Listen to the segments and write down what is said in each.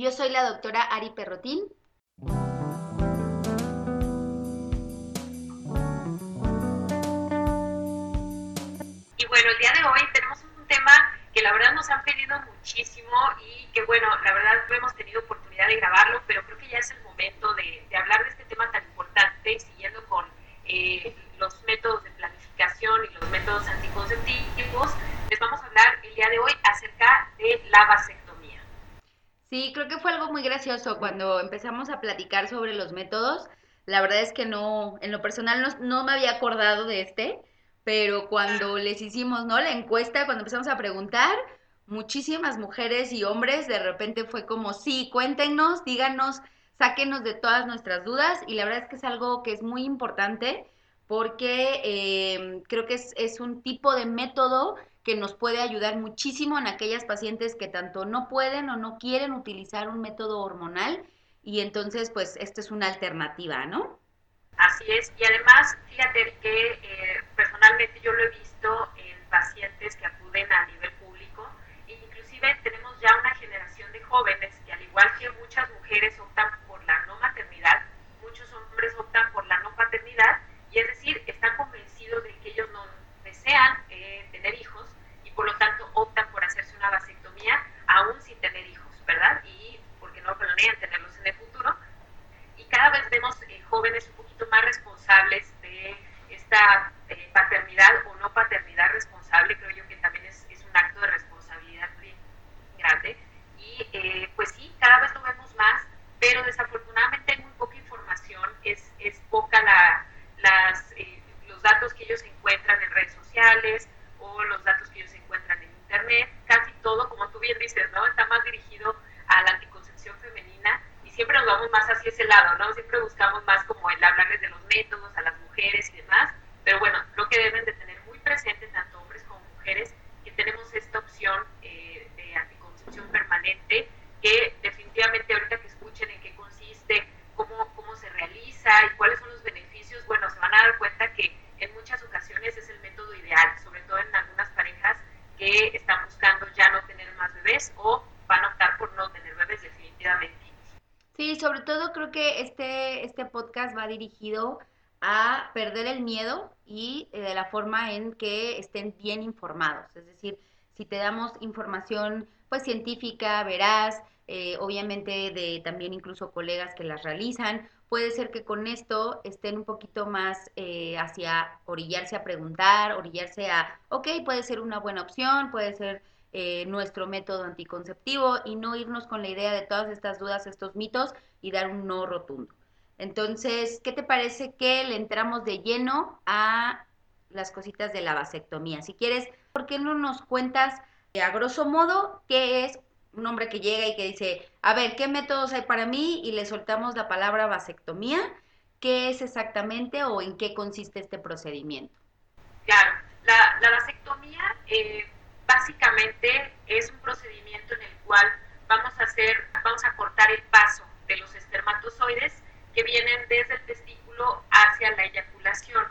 Yo soy la doctora Ari Perrotín. Y bueno, el día de hoy tenemos un tema que la verdad nos han pedido muchísimo y que bueno, la verdad no hemos tenido oportunidad de grabarlo, pero creo que ya es el momento de, hablar de este tema tan importante, siguiendo con eh, los métodos de planificación y los métodos anticonceptivos. Les vamos a hablar el día de hoy acerca de la vasectomía. Sí, creo que fue algo muy gracioso cuando empezamos a platicar sobre los métodos. La verdad es que no, en lo personal no, no me había acordado de este pero cuando les hicimos, ¿no? La encuesta, cuando empezamos a preguntar, muchísimas mujeres y hombres de repente fue como, sí, cuéntenos, díganos, sáquenos de todas nuestras dudas y la verdad es que es algo que es muy importante porque eh, creo que es, es un tipo de método que nos puede ayudar muchísimo en aquellas pacientes que tanto no pueden o no quieren utilizar un método hormonal y entonces pues esta es una alternativa, ¿no? Así es, y además, fíjate que eh, personalmente yo lo he visto en pacientes que acuden a nivel público, e inclusive tenemos ya una generación de jóvenes que al igual que muchas mujeres optan por la no maternidad, muchos hombres optan por la no paternidad, y es decir, están convencidos de que ellos no desean eh, tener hijos y por lo tanto optan por hacerse una vasectomía aún sin tener hijos, ¿verdad? Y porque no planean tenerlos en el futuro. Y cada vez vemos eh, jóvenes más responsables de esta eh, paternidad o no paternidad responsable, creo yo que también es, es un acto de responsabilidad muy grande. Y eh, pues sí, cada vez lo vemos más, pero desafortunadamente hay muy poca información, es, es poca la, las, eh, los datos que ellos encuentran en redes sociales o los datos que ellos encuentran en internet, casi todo, como tú bien dices, ¿no? Está más dirigido a la anticoncepción femenina y siempre nos vamos más hacia ese lado, ¿no? Siempre buscamos más como el hablarles de los métodos a las mujeres y demás, pero bueno, lo que deben de tener muy presente tanto hombres como mujeres, que tenemos esta opción eh, de anticoncepción permanente, que definitivamente ahorita que escuchen en qué consiste, cómo, cómo se realiza y cuáles son los beneficios, bueno, se van a dar cuenta que en muchas ocasiones es el método ideal, sobre todo en algunas parejas que están buscando ya no tener más bebés o van a optar por no tener bebés definitivamente. Sí, sobre todo creo que este, este podcast va dirigido a perder el miedo y eh, de la forma en que estén bien informados. Es decir, si te damos información pues científica, veraz, eh, obviamente de también incluso colegas que las realizan, puede ser que con esto estén un poquito más eh, hacia orillarse a preguntar, orillarse a, ok, puede ser una buena opción, puede ser eh, nuestro método anticonceptivo y no irnos con la idea de todas estas dudas, estos mitos y dar un no rotundo. Entonces, ¿qué te parece que le entramos de lleno a las cositas de la vasectomía? Si quieres, ¿por qué no nos cuentas a grosso modo qué es un hombre que llega y que dice, a ver, ¿qué métodos hay para mí? Y le soltamos la palabra vasectomía. ¿Qué es exactamente o en qué consiste este procedimiento? Claro, la, la vasectomía eh, básicamente es un procedimiento en el cual vamos a hacer, vamos a cortar el paso de los espermatozoides que vienen desde el testículo hacia la eyaculación.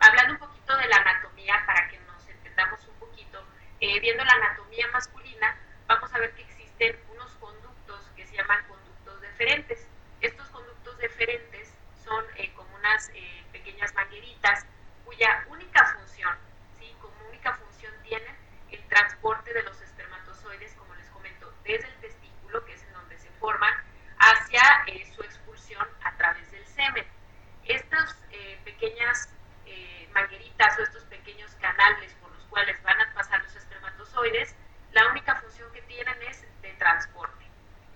Hablando un poquito de la anatomía para que nos entendamos un poquito, eh, viendo la anatomía masculina, vamos a ver que existen unos conductos que se llaman conductos deferentes. Estos conductos deferentes son eh, como unas eh, pequeñas mangueritas cuya única función, ¿sí? como única función tienen el transporte de los espermatozoides, como les comento, desde el testículo, que es en donde se forman, hacia eh, su expulsión a través del semen. Estas eh, pequeñas eh, mangueritas o estos pequeños canales por los cuales van a pasar los espermatozoides, la única función que tienen es de transporte.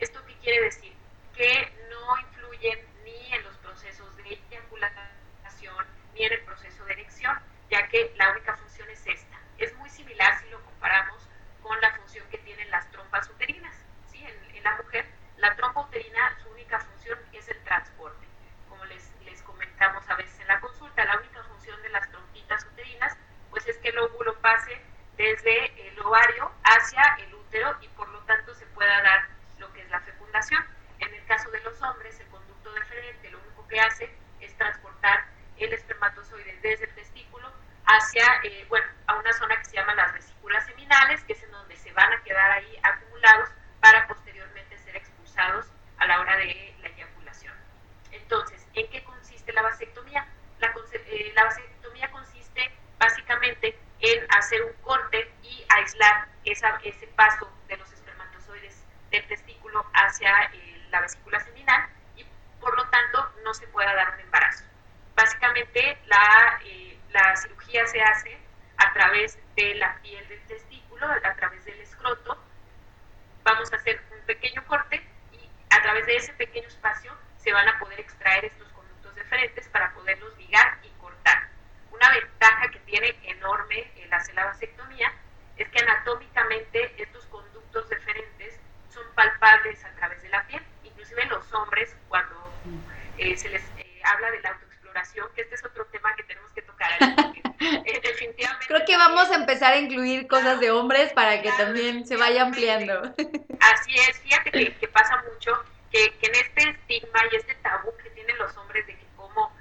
¿Esto qué quiere decir? Que no influyen ni en los procesos de eyaculación ni en el proceso de erección, ya que la única función es esta. Es muy similar si lo comparamos con la función que tienen las trompas uterinas. ¿sí? En, la mujer, la trompa uterina, su única función es el transporte. Como les, les comentamos a veces en la consulta, la única función de las trompitas uterinas pues es que el óvulo pase desde el ovario hacia el útero y por lo tanto se pueda dar lo que es la fecundación. En el caso de los hombres, el conducto deferente lo único que hace es transportar el espermatozoide desde el testículo hacia, eh, bueno, a una zona que se llama las vesículas seminales, que es en donde se van a quedar ahí acumulados para posteriormente ser expulsados esa, ese paso de los espermatozoides del testículo hacia eh, la vesícula seminal y por lo tanto no se pueda dar un embarazo. Básicamente la, eh, la cirugía se hace a través de la piel del testículo, a través del escroto. Vamos a hacer un pequeño corte y a través de ese pequeño espacio se van a poder extraer estos conductos deferentes para poderlos ligar y cortar. Una ventaja que tiene enorme la vasectomía es que anatómicamente estos conductos deferentes son palpables a través de la piel. Inclusive los hombres, cuando eh, se les eh, habla de la autoexploración, que este es otro tema que tenemos que tocar, eh, definitivamente... Creo que vamos a empezar a incluir cosas de hombres para que también se vaya ampliando. Así es, fíjate que, pasa mucho que, que, en este estigma y este tabú que tienen los hombres de que cómo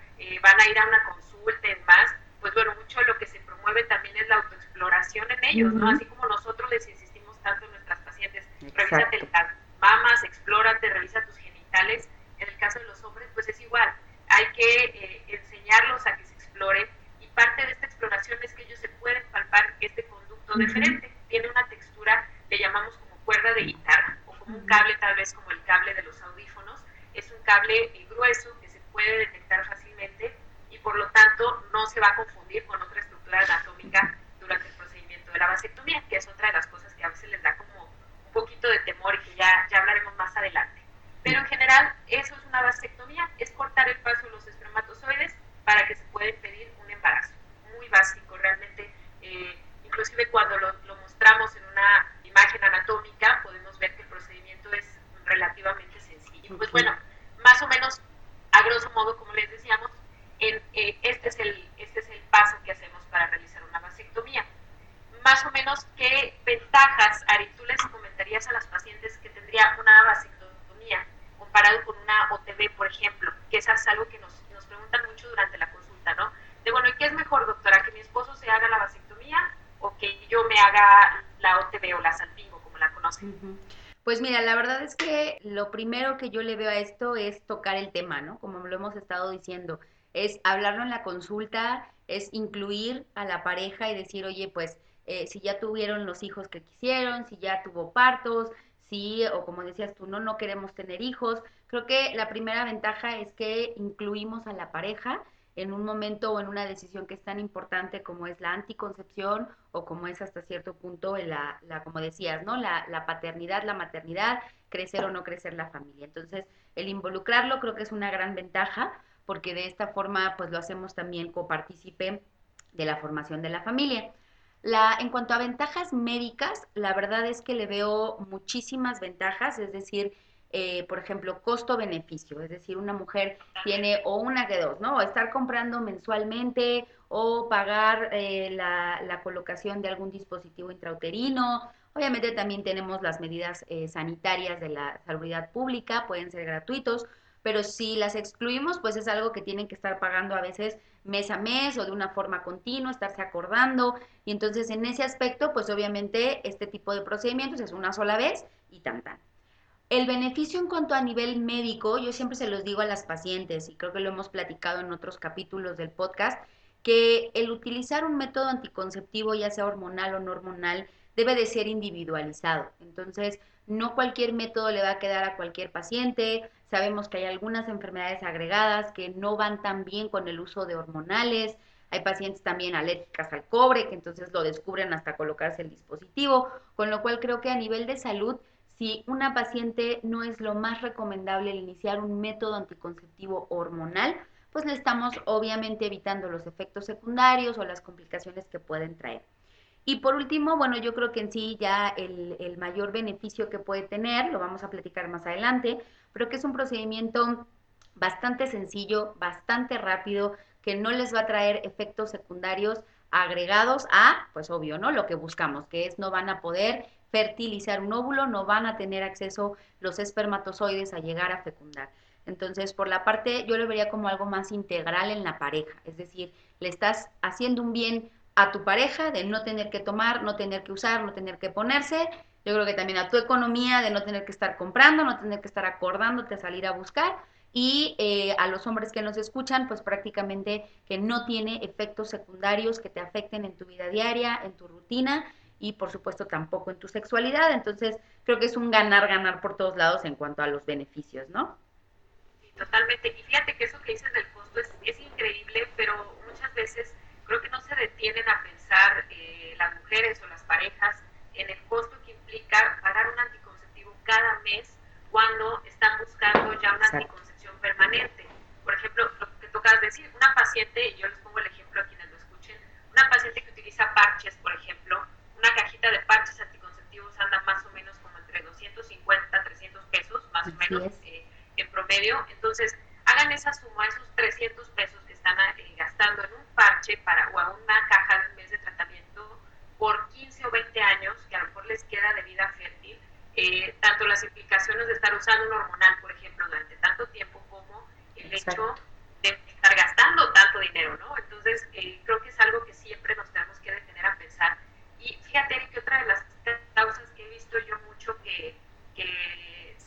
van a ir a una consulta y más, pues bueno, mucho lo que se promueve también es la autoexploración en ellos, ¿no? Así como nosotros les insistimos tanto en nuestras pacientes, revísate las mamas, explórate, revisa tus genitales. En el caso de los hombres, pues es igual. Hay que eh, enseñarlos a que se exploren y parte de esta exploración es que ellos se pueden palpar este diferente. Tiene una textura, le llamamos como cuerda de guitarra o como un cable tal vez como el cable de los audífonos. Es un cable eh, grueso que se puede detectar fácilmente y por lo tanto no se va a confundir con otra estructura anatómica durante el procedimiento de la vasectomía, que es otra de las cosas que a veces les da como un poquito de temor y que ya, ya hablaremos más adelante. Pero en general, eso es una vasectomía, es cortar el paso de los espermatozoides para que se pueda impedir un embarazo. Muy básico, realmente. Eh, inclusive cuando lo, lo mostramos en una imagen anatómica, podemos ver que el procedimiento es relativamente sencillo. Pues bueno, más o menos, a grosso modo, como les decíamos, en, eh, este, es el, este es el paso que hacemos para realizar una vasectomía. Más o menos, ¿qué ventajas, Ari, tú les comentarías a las pacientes que tendría una vasectomía comparado con una OTB, por ejemplo? Que eso es algo que nos, nos preguntan mucho durante la consulta, ¿no? De bueno, ¿y qué es mejor, doctora? ¿Que mi esposo se haga la vasectomía o que yo me haga la OTB o la salpingo, como la conocen? Pues mira, la verdad es que que yo le veo a esto es tocar el tema, ¿no? Como lo hemos estado diciendo es hablarlo en la consulta, es incluir a la pareja y decir, oye, pues eh, si ya tuvieron los hijos que quisieron, si ya tuvo partos, si, o como decías tú, no, no queremos tener hijos. Creo que la primera ventaja es que incluimos a la pareja en un momento o en una decisión que es tan importante como es la anticoncepción o como es hasta cierto punto la, la como decías, ¿no? La, la paternidad, la maternidad, crecer o no crecer la familia. Entonces, el involucrarlo creo que es una gran ventaja porque de esta forma pues lo hacemos también copartícipe de la formación de la familia. La, en cuanto a ventajas médicas, la verdad es que le veo muchísimas ventajas, es decir, eh, por ejemplo, costo-beneficio, es decir, una mujer tiene o una de dos, ¿no? O estar comprando mensualmente o pagar eh, la, la, colocación de algún dispositivo intrauterino. Obviamente también tenemos las medidas eh, sanitarias de la salubridad pública, pueden ser gratuitos, pero si las excluimos, pues es algo que tienen que estar pagando a veces mes a mes o de una forma continua, estarse acordando. Y entonces en ese aspecto, pues obviamente este tipo de procedimientos es una sola vez y tan tan. El beneficio en cuanto a nivel médico, yo siempre se los digo a las pacientes y creo que lo hemos platicado en otros capítulos del podcast, que el utilizar un método anticonceptivo, ya sea hormonal o no hormonal, debe de ser individualizado. Entonces, no cualquier método le va a quedar a cualquier paciente. Sabemos que hay algunas enfermedades agregadas que no van tan bien con el uso de hormonales. Hay pacientes también alérgicas al cobre que entonces lo descubren hasta colocarse el dispositivo, con lo cual creo que a nivel de salud, si una paciente no es lo más recomendable el iniciar un método anticonceptivo hormonal, pues le estamos obviamente evitando los efectos secundarios o las complicaciones que pueden traer. Y por último, bueno, yo creo que en sí ya el, mayor beneficio que puede tener, lo vamos a platicar más adelante, pero que es un procedimiento bastante sencillo, bastante rápido, que no les va a traer efectos secundarios agregados a, pues obvio, ¿no? Lo que buscamos, que es no van a poder fertilizar un óvulo, no van a tener acceso los espermatozoides a llegar a fecundar. Entonces, por la parte, yo lo vería como algo más integral en la pareja, es decir, le estás haciendo un bien a tu pareja de no tener que tomar, no tener que usar, no tener que ponerse. Yo creo que también a tu economía de no tener que estar comprando, no tener que estar acordándote a salir a buscar. Y eh, a los hombres que nos escuchan, pues prácticamente que no tiene efectos secundarios que te afecten en tu vida diaria, en tu rutina. Y por supuesto tampoco en tu sexualidad. Entonces creo que es un ganar-ganar por todos lados en cuanto a los beneficios, ¿no? Sí, totalmente. Y fíjate que eso que dices del costo es, es increíble, pero muchas veces creo que no se detienen a pensar eh, las mujeres o las parejas en el costo que implica pagar un anticonceptivo cada mes cuando están buscando ya una anticoncepción permanente. Por ejemplo, lo que tocas decir, una paciente, y yo les pongo el ejemplo a quienes lo escuchen, una paciente que utiliza parches, por ejemplo, una cajita de parches anticonceptivos anda más o menos como entre 250, 300 pesos, más o menos, eh, en promedio. Entonces, hagan esa suma, esos 300 pesos que están eh, gastando en un parche para, o a una caja de un mes de tratamiento por 15 o 20 años, que a lo mejor les queda de vida fértil, eh, tanto las implicaciones de estar usando un hormonal, por ejemplo, durante tanto tiempo, como el hecho de estar gastando tanto dinero, ¿no? Entonces, eh, creo que es algo que siempre nos tenemos que detener a pensar. Y fíjate, que otra de las causas que he visto yo mucho que, que,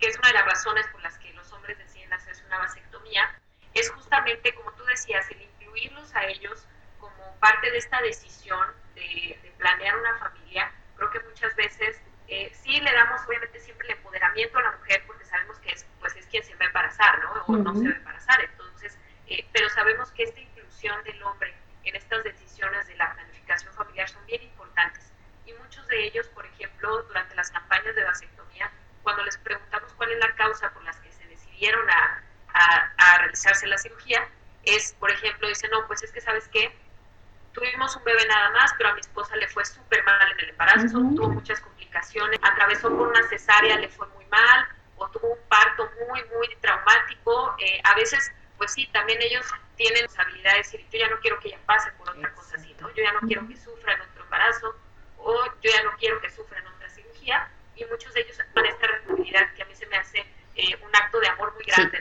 que es una de las razones por las que los hombres deciden hacerse una vasectomía, es justamente, como tú decías, el incluirlos a ellos como parte de esta decisión de, planear una familia. Creo que muchas veces eh, sí le damos obviamente siempre el empoderamiento a la mujer porque sabemos que es, pues, es quien se va a embarazar, ¿no? O no se va a embarazar. Entonces, eh, pero sabemos que esta inclusión del hombre en estas decisiones de la planificación familiar son bien importantes. Y muchos de ellos, por ejemplo, durante las campañas de vasectomía, cuando les preguntamos cuál es la causa por las que se decidieron a, a, realizarse la cirugía, es, por ejemplo, dice, no, pues es que, ¿sabes qué? Tuvimos un bebé nada más, pero a mi esposa le fue súper mal en el embarazo, tuvo muchas complicaciones, atravesó por una cesárea, le fue muy mal, o tuvo un parto muy, muy traumático. Eh, a veces, pues sí, también ellos tienen responsabilidad de decir, yo ya no quiero que ella pase por otra cosa así, ¿no? Yo ya no quiero que sufra en otro embarazo, o yo ya no quiero que sufra en otra cirugía, y muchos de ellos van esta responsabilidad que a mí se me hace eh, un acto de amor muy grande,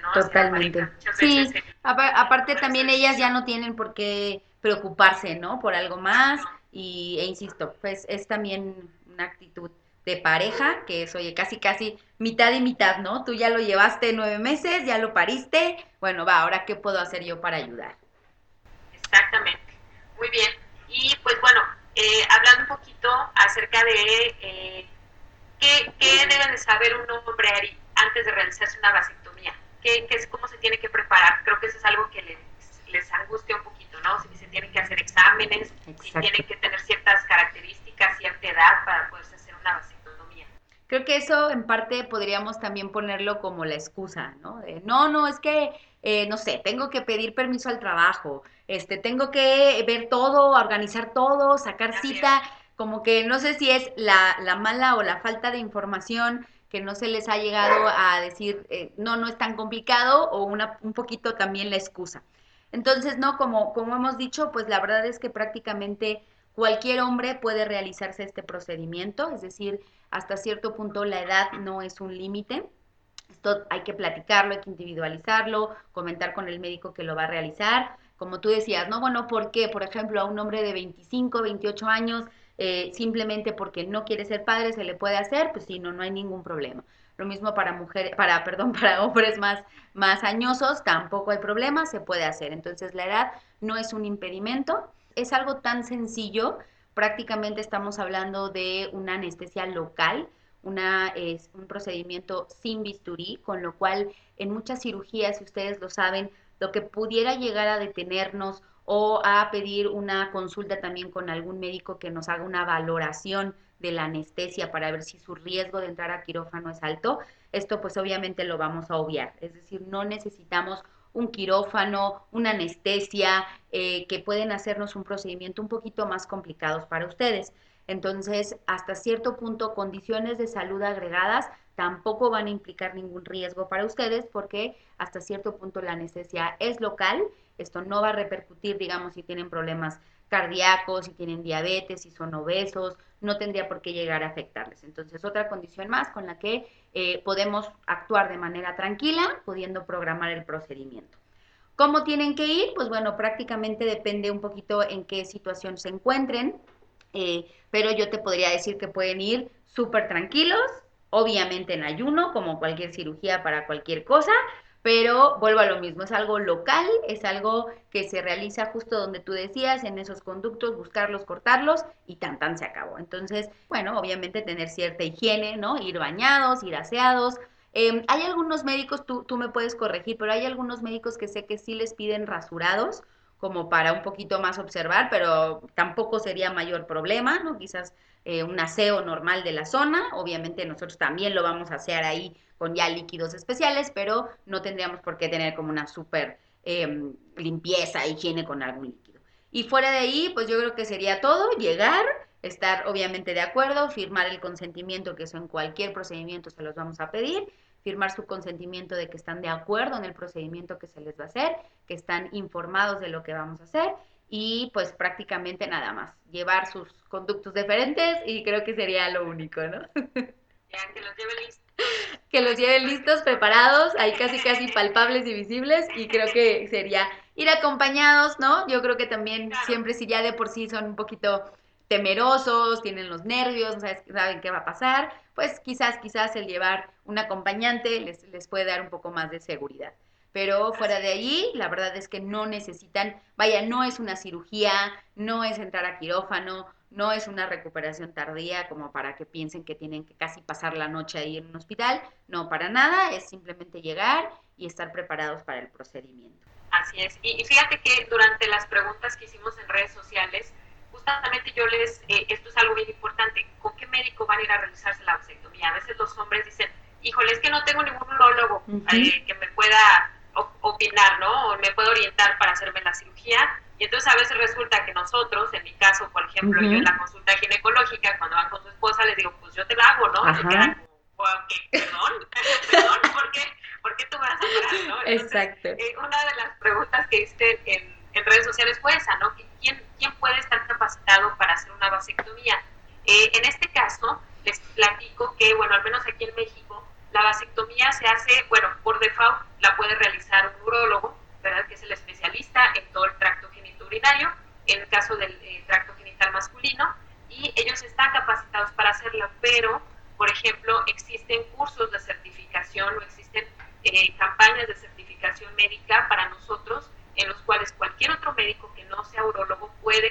sí, aparte también ellas ya no tienen por qué preocuparse, ¿no? Por algo más y, e insisto, pues es también una actitud de pareja, que es, oye, casi, casi mitad y mitad, ¿no? Tú ya lo llevaste nueve meses, ya lo pariste, bueno, va, ahora, ¿qué puedo hacer yo para ayudar? Exactamente, muy bien. Y pues bueno, eh, hablando un poquito acerca de eh, qué, qué debe de saber un hombre antes de realizarse una vasectomía? ¿Qué, qué es, ¿Cómo se tiene que preparar? Creo que eso es algo que les, les angustia un poquito, ¿no? Si se tienen que hacer exámenes, si tienen que tener ciertas características, cierta edad para poderse hacer una vasectomía. Creo que eso en parte podríamos también ponerlo como la excusa, ¿no? no, no, es que, eh, no sé, tengo que pedir permiso al trabajo, este, tengo que ver todo, organizar todo, sacar cita, como que no sé si es la, la mala o la falta de información que no se les ha llegado a decir, eh, no, no es tan complicado o una, un poquito también la excusa. Entonces, no, como, como hemos dicho, pues la verdad es que prácticamente cualquier hombre puede realizarse este procedimiento, es decir, hasta cierto punto la edad no es un límite. Esto hay que platicarlo, hay que individualizarlo, comentar con el médico que lo va a realizar. Como tú decías, no, bueno, ¿por qué? Por ejemplo, a un hombre de 25, 28 años eh, simplemente porque no quiere ser padre se le puede hacer, pues sí, no, no hay ningún problema. Lo mismo para mujeres, para, perdón, para hombres más, más añosos, tampoco hay problema, se puede hacer. Entonces la edad no es un impedimento, es algo tan sencillo, prácticamente estamos hablando de una anestesia local, una, es un procedimiento sin bisturí, con lo cual en muchas cirugías, si ustedes lo saben, lo que pudiera llegar a detenernos o a pedir una consulta también con algún médico que nos haga una valoración de la anestesia para ver si su riesgo de entrar a quirófano es alto, esto pues obviamente lo vamos a obviar. Es decir, no necesitamos un quirófano, una anestesia, eh, que pueden hacernos un procedimiento un poquito más complicados para ustedes. Entonces, hasta cierto punto, condiciones de salud agregadas tampoco van a implicar ningún riesgo para ustedes porque hasta cierto punto la anestesia es local. Esto no va a repercutir, digamos, si tienen problemas cardíacos, si tienen diabetes, si son obesos, no tendría por qué llegar a afectarles. Entonces, otra condición más con la que eh, podemos actuar de manera tranquila, pudiendo programar el procedimiento. ¿Cómo tienen que ir? Pues bueno, prácticamente depende un poquito en qué situación se encuentren, eh, pero yo te podría decir que pueden ir súper tranquilos, obviamente en ayuno, como cualquier cirugía para cualquier cosa, pero vuelvo a lo mismo, es algo local, es algo que se realiza justo donde tú decías, en esos conductos, buscarlos, cortarlos y tan tan se acabó. Entonces, bueno, obviamente tener cierta higiene, ¿no? Ir bañados, ir aseados. Em, hay algunos médicos, tú, tú me puedes corregir, pero hay algunos médicos que sé que sí les piden rasurados como para un poquito más observar, pero tampoco sería mayor problema, ¿no? Quizás eh, un aseo normal de la zona. Obviamente nosotros también lo vamos a hacer ahí con ya líquidos especiales, pero no tendríamos por qué tener como una súper em, limpieza, higiene con algún líquido. Y fuera de ahí, pues yo creo que sería todo, llegar, estar obviamente de acuerdo, firmar el consentimiento, que eso en cualquier procedimiento se los vamos a pedir, firmar su consentimiento de que están de acuerdo en el procedimiento que se les va a hacer, que están informados de lo que vamos a hacer y pues prácticamente nada más, llevar sus conductos diferentes y creo que sería lo único, ¿no? Ya, que los lleven listos. Que los lleven listos, preparados, ahí casi casi palpables y visibles y creo que sería ir acompañados, ¿no? Yo creo que también siempre si ya de por sí son un poquito temerosos, tienen los nervios, no saben qué va a pasar, pues quizás, quizás el llevar un acompañante les, les puede dar un poco más de seguridad pero fuera de allí, la verdad es que no necesitan, vaya, no es una cirugía, no es entrar a quirófano, no es una recuperación tardía como para que piensen que tienen que casi pasar la noche ahí en un hospital, no, para nada, es simplemente llegar y estar preparados para el procedimiento. Así es, y, fíjate que durante las preguntas que hicimos en redes sociales, justamente yo les, eh, esto es algo bien importante, ¿con qué médico van a ir a realizarse la vasectomía? A veces los hombres dicen, híjole, es que no tengo ningún urologo eh, que me pueda opinar, ¿no? O me puedo orientar para hacerme la cirugía. Y entonces a veces resulta que nosotros, en mi caso, por ejemplo, yo en la consulta ginecológica, cuando van con su esposa, les digo, pues yo te la hago, ¿no? Se quedan como, perdón, perdón, ¿por qué, ¿por qué tú vas a no? Exacto. Eh, una de las preguntas que hice en, en, redes sociales fue esa, ¿no? ¿Quién, ¿Quién puede estar capacitado para hacer una vasectomía? Eh, en este caso, les platico que, bueno, al menos aquí en México, la vasectomía se hace, bueno, por default la puede realizar un urólogo, ¿verdad? Que es el especialista en todo el tracto genitourinario, en el caso del eh, tracto genital masculino, y ellos están capacitados para hacerla, pero, por ejemplo, existen cursos de certificación o existen eh, campañas de certificación médica para nosotros, en los cuales cualquier otro médico que no sea urólogo puede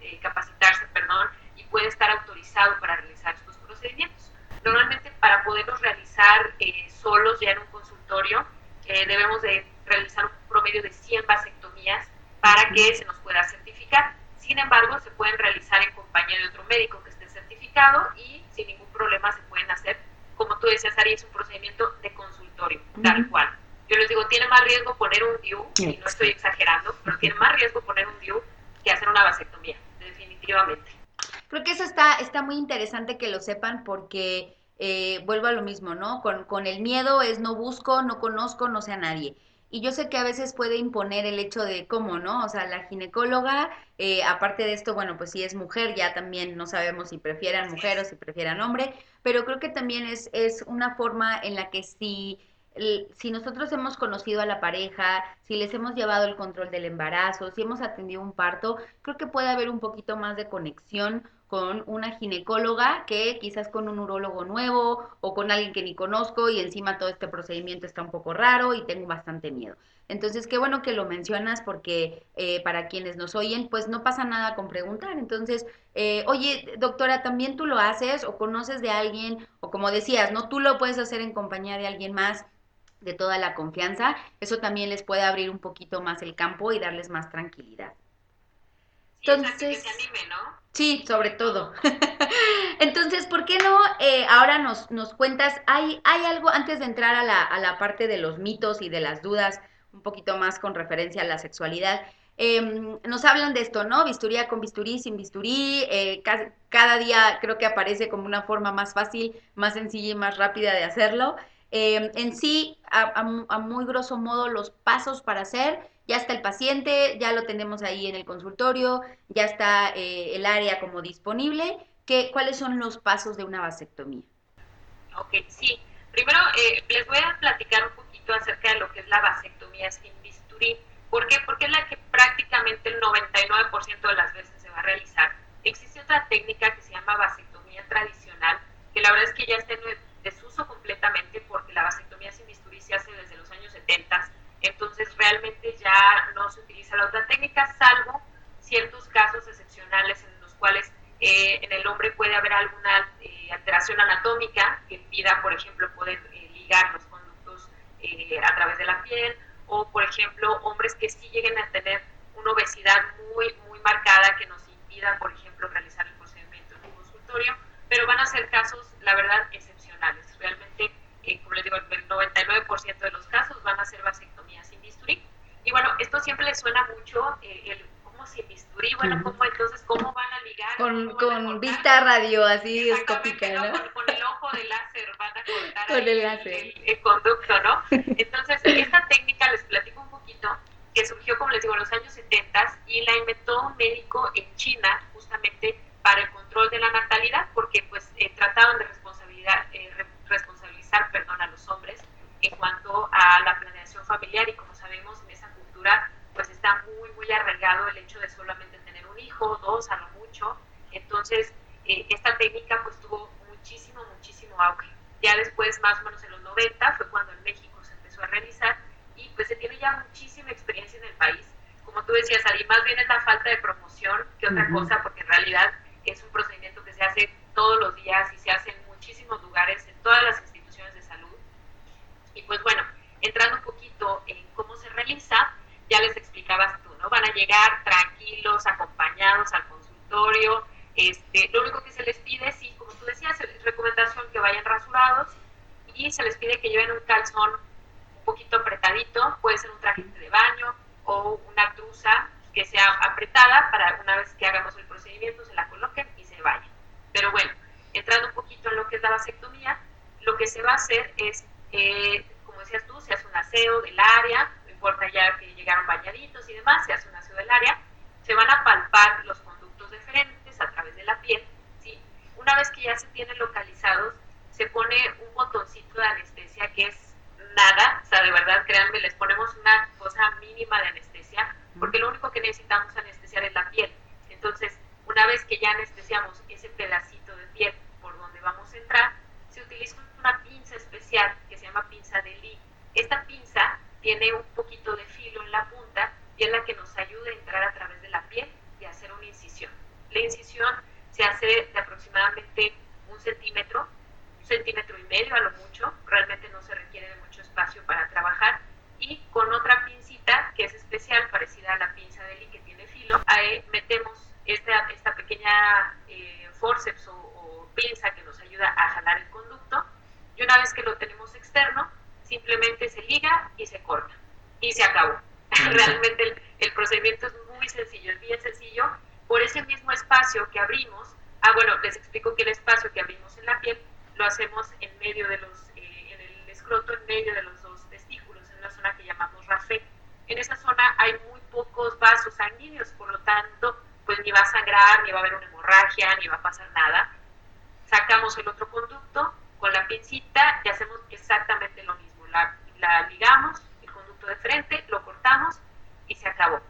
eh, capacitarse, perdón, y puede estar autorizado para realizar estos procedimientos. Normalmente para poderlos realizar eh, solos ya en un consultorio, eh, debemos de realizar un promedio de 100 vasectomías para que se nos pueda certificar. Sin embargo, se pueden realizar en compañía de otro médico que esté certificado y sin ningún problema se pueden hacer. Como tú decías, Ari, es un procedimiento de consultorio, tal cual. Yo les digo, tiene más riesgo poner un DIU, y no estoy exagerando, pero tiene más riesgo poner un DIU que hacer una vasectomía, definitivamente. Creo que eso está, está muy interesante que lo sepan porque eh, vuelvo a lo mismo, ¿no? Con, con el miedo es no busco, no conozco, no sé a nadie. Y yo sé que a veces puede imponer el hecho de cómo, ¿no? O sea, la ginecóloga, eh, aparte de esto, bueno, pues si es mujer, ya también no sabemos si prefieran mujer o si prefieran hombre, pero creo que también es, es una forma en la que si si nosotros hemos conocido a la pareja, si les hemos llevado el control del embarazo, si hemos atendido un parto, creo que puede haber un poquito más de conexión con una ginecóloga que quizás con un urólogo nuevo o con alguien que ni conozco y encima todo este procedimiento está un poco raro y tengo bastante miedo. Entonces, qué bueno que lo mencionas porque eh, para quienes nos oyen, pues no pasa nada con preguntar. Entonces, eh, oye, doctora, ¿también tú lo haces o conoces de alguien? O como decías, ¿no? Tú lo puedes hacer en compañía de alguien más de toda la confianza. Eso también les puede abrir un poquito más el campo y darles más tranquilidad. Entonces, anime, ¿no? Sí, sobre todo. Entonces, ¿por qué no eh, ahora nos, nos cuentas, ¿hay, hay algo antes de entrar a la, a la parte de los mitos y de las dudas, un poquito más con referencia a la sexualidad? Em, nos hablan de esto, ¿no? Bisturí con bisturí, sin bisturí. Eh, cada, día creo que aparece como una forma más fácil, más sencilla y más rápida de hacerlo. Em, en sí, a, muy grosso modo, los pasos para hacer ya está el paciente, ya lo tenemos ahí en el consultorio, ya está eh, el área como disponible. ¿Qué, ¿Cuáles son los pasos de una vasectomía? Ok, sí. Primero eh, les voy a platicar un poquito acerca de lo que es la vasectomía sin bisturí. ¿Por qué? Porque es la que prácticamente el 99% de las veces se va a realizar. Existe otra técnica que se llama vasectomía tradicional, que la verdad es que ya está en desuso completamente porque la vasectomía sin bisturí se hace desde los años 70 entonces realmente ya no se utiliza la otra técnica, salvo ciertos casos excepcionales en los cuales eh, en el hombre puede haber alguna eh, alteración anatómica que impida, por ejemplo, poder eh, ligar los conductos eh, a través de la piel, o por ejemplo, hombres que sí lleguen a tener con radio así escópica, ¿no? Con, el ojo de láser van a cortar con el, láser. El, conducto, ¿no? Entonces, esta técnica, les platico un poquito, que surgió, como les digo, en los años 70 y la inventó un médico en China, justamente para el control de la natalidad, porque pues eh, trataban de responsabilidad, eh, responsabilizar perdón, a los hombres en cuanto a la planeación familiar y como sabemos en esa cultura pues está muy, muy arraigado el hecho de solamente tener un hijo, dos a lo mucho. Entonces, eh, esta técnica pues tuvo muchísimo, muchísimo auge. Ya después, más o menos en los 90, fue cuando en México se empezó a realizar y pues se tiene ya muchísima experiencia en el país. Como tú decías, Ari, más bien es la falta de promoción que otra cosa, porque en realidad es un procedimiento que se hace todos los días y se hace en muchísimos lugares, en todas las instituciones de salud. Y pues bueno, entrando un poquito en cómo se realiza, ya les explicabas tú, ¿no? Van a llegar tranquilos, acompañados al consultorio. Este, lo único que se les pide, sí, como tú decías, es recomendación que vayan rasurados y se les pide que lleven un calzón un poquito apretadito, puede ser un traje de baño o una truza que sea apretada para una vez que hagamos el procedimiento se la coloquen y se vayan. Pero bueno, entrando un poquito en lo que es la vasectomía, lo que se va a hacer es, eh, como decías tú, se hace un aseo del área, importa ya que llegaron bañaditos y demás, se hace un aseo del área, se van a palpar los conductos deferentes a través de la piel. ¿sí? Una vez que ya se tienen localizados, se pone un botoncito de anestesia que es nada, o sea, de verdad, créanme, les ponemos una cosa mínima de anestesia, porque lo único que necesitamos anestesiar es la piel. Entonces, una vez que ya anestesiamos ese pedacito de piel por donde vamos a entrar, se utiliza una pinza especial que se llama pinza de Lee. Esta pinza tiene un poquito de filo en la punta y es la que nos ayuda a entrar a través de la piel y hacer una incisión. La incisión se hace de aproximadamente un centímetro, un centímetro y medio a lo mucho, realmente no se requiere de mucho espacio para trabajar y con otra pincita que es especial, parecida a la pinza de Lee que tiene filo, ahí metemos esta, esta pequeña eh, forceps o, o pinza que nos ayuda a jalar el conducto y una vez que lo tenemos externo, simplemente se liga y se corta y se acabó. Realmente el, procedimiento es muy sencillo, es bien sencillo. Por ese mismo espacio que abrimos, ah bueno, les explico que el espacio que abrimos en la piel lo hacemos en medio de los, eh, en el escroto, en medio de los dos testículos, en una zona que llamamos rafé. En esa zona hay muy pocos vasos sanguíneos, por lo tanto, pues ni va a sangrar, ni va a haber una hemorragia, ni va a pasar nada. Sacamos el otro conducto con la pincita y hacemos exactamente lo mismo la, ligamos, el conducto de frente, lo cortamos y se acabó.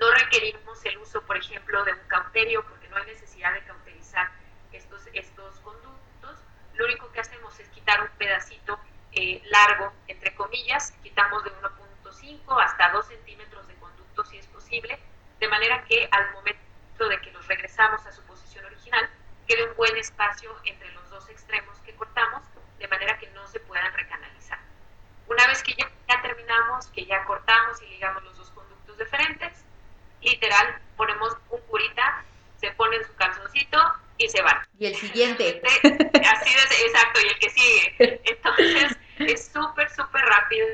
No requerimos el uso, por ejemplo, de un cauterio porque no hay necesidad de cauterizar estos, estos conductos. Lo único que hacemos es quitar un pedacito eh, largo, entre comillas, quitamos de 1.5 hasta 2 centímetros de conducto si es posible, de manera que al momento de que los regresamos a su posición original, quede un buen espacio entre los dos extremos que cortamos, de manera que no se puedan recanalizar. Una vez que ya, terminamos, que ya cortamos y ligamos los dos conductos diferentes, literal, ponemos un curita, se pone su calzoncito y se van. Y el siguiente. Así es, exacto, y el que sigue. Entonces, es súper, súper rápido.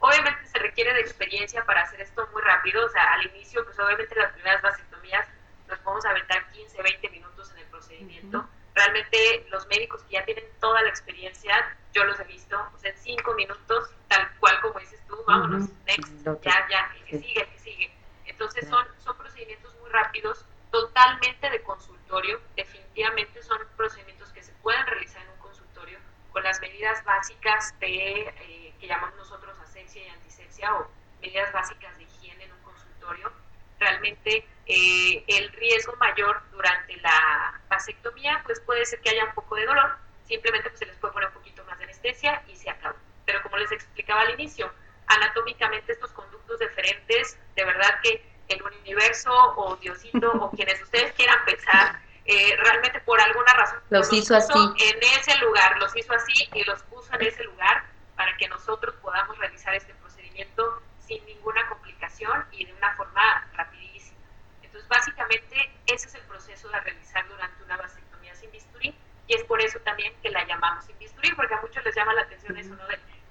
Obviamente se requiere de experiencia para hacer esto muy rápido. O sea, al inicio, pues obviamente las primeras vasectomías nos podemos aventar 15, 20 minutos en el procedimiento. Realmente los médicos que ya tienen toda la experiencia, yo los he visto, o sea, en cinco minutos, tal cual como dices tú, vámonos, next, ya, ya, el que sigue, el que sigue. Entonces son, son procedimientos muy rápidos, totalmente de consultorio, definitivamente son procedimientos que se pueden realizar en un consultorio con las medidas básicas de, eh, que llamamos nosotros asepsia y antisepsia o medidas básicas de higiene en un consultorio. Realmente eh, el riesgo mayor durante la vasectomía pues puede ser que haya un poco de dolor, simplemente pues, se les puede poner un poquito más de anestesia y se acabó. Pero como les explicaba al inicio, anatómicamente estos conductos diferentes, de verdad que el universo o Diosito o quienes ustedes quieran pensar, eh, realmente por alguna razón los, hizo así. En ese lugar, los hizo así y los puso en ese lugar para que nosotros podamos realizar este procedimiento sin ninguna complicación y de una forma rapidísima. Entonces, básicamente, ese es el proceso de realizar durante una vasectomía sin bisturí y es por eso también que la llamamos sin bisturí, porque a muchos les llama la atención eso, ¿no?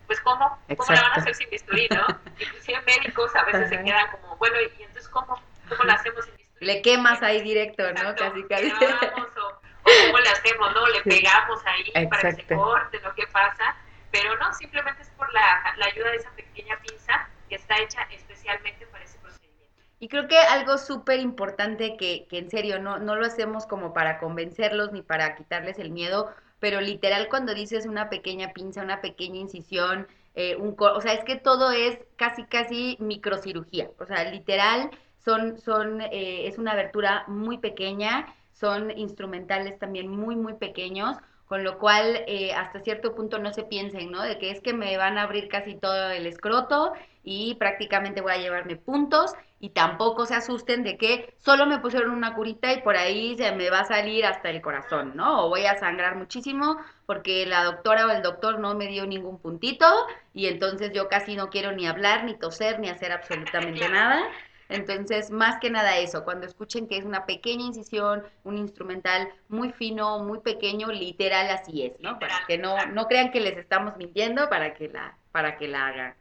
Pues, ¿cómo, ¿cómo la van a hacer sin bisturí, no? Inclusive médicos a veces se quedan como, bueno, ¿y entonces cómo, cómo la hacemos sin bisturí? Le quemas ahí directo, ¿no? Casi, casi. O, cómo le hacemos, ¿no? Le pegamos ahí para que se corte, ¿no? ¿Qué pasa? Pero no, simplemente es por la, la ayuda de esa pequeña pinza que está hecha especialmente para ese procedimiento. Y creo que algo súper importante que, que en serio no, no lo hacemos como para convencerlos ni para quitarles el miedo, pero literal cuando dices una pequeña pinza, una pequeña incisión, eh, un o sea, es que todo es casi, casi microcirugía, o sea, literal son, son, eh, es una abertura muy pequeña, son instrumentales también muy, muy pequeños, con lo cual eh, hasta cierto punto no se piensen, ¿no? De que es que me van a abrir casi todo el escroto y prácticamente voy a llevarme puntos y tampoco se asusten de que solo me pusieron una curita y por ahí se me va a salir hasta el corazón, ¿no? O voy a sangrar muchísimo porque la doctora o el doctor no me dio ningún puntito y entonces yo casi no quiero ni hablar, ni toser, ni hacer absolutamente nada. Entonces, más que nada eso, cuando escuchen que es una pequeña incisión, un instrumental muy fino, muy pequeño, literal así es, ¿no? Para que no, no crean que les estamos mintiendo para que la, para que la hagan.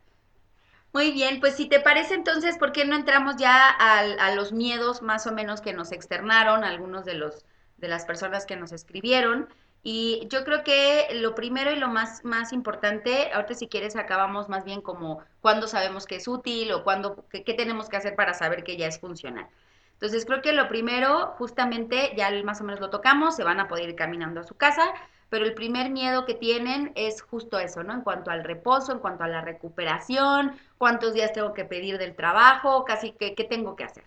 Muy bien, pues si te parece entonces, ¿por qué no entramos ya a, los miedos más o menos que nos externaron algunos de los de las personas que nos escribieron? Y yo creo que lo primero y lo más, más importante, ahorita si quieres acabamos más bien como cuándo sabemos que es útil o cuándo, qué, tenemos que hacer para saber que ya es funcional. Entonces creo que lo primero, justamente, ya más o menos lo tocamos, se van a poder ir caminando a su casa, pero el primer miedo que tienen es justo eso, ¿no? En cuanto al reposo, en cuanto a la recuperación, cuántos días tengo que pedir del trabajo, casi qué, qué tengo que hacer.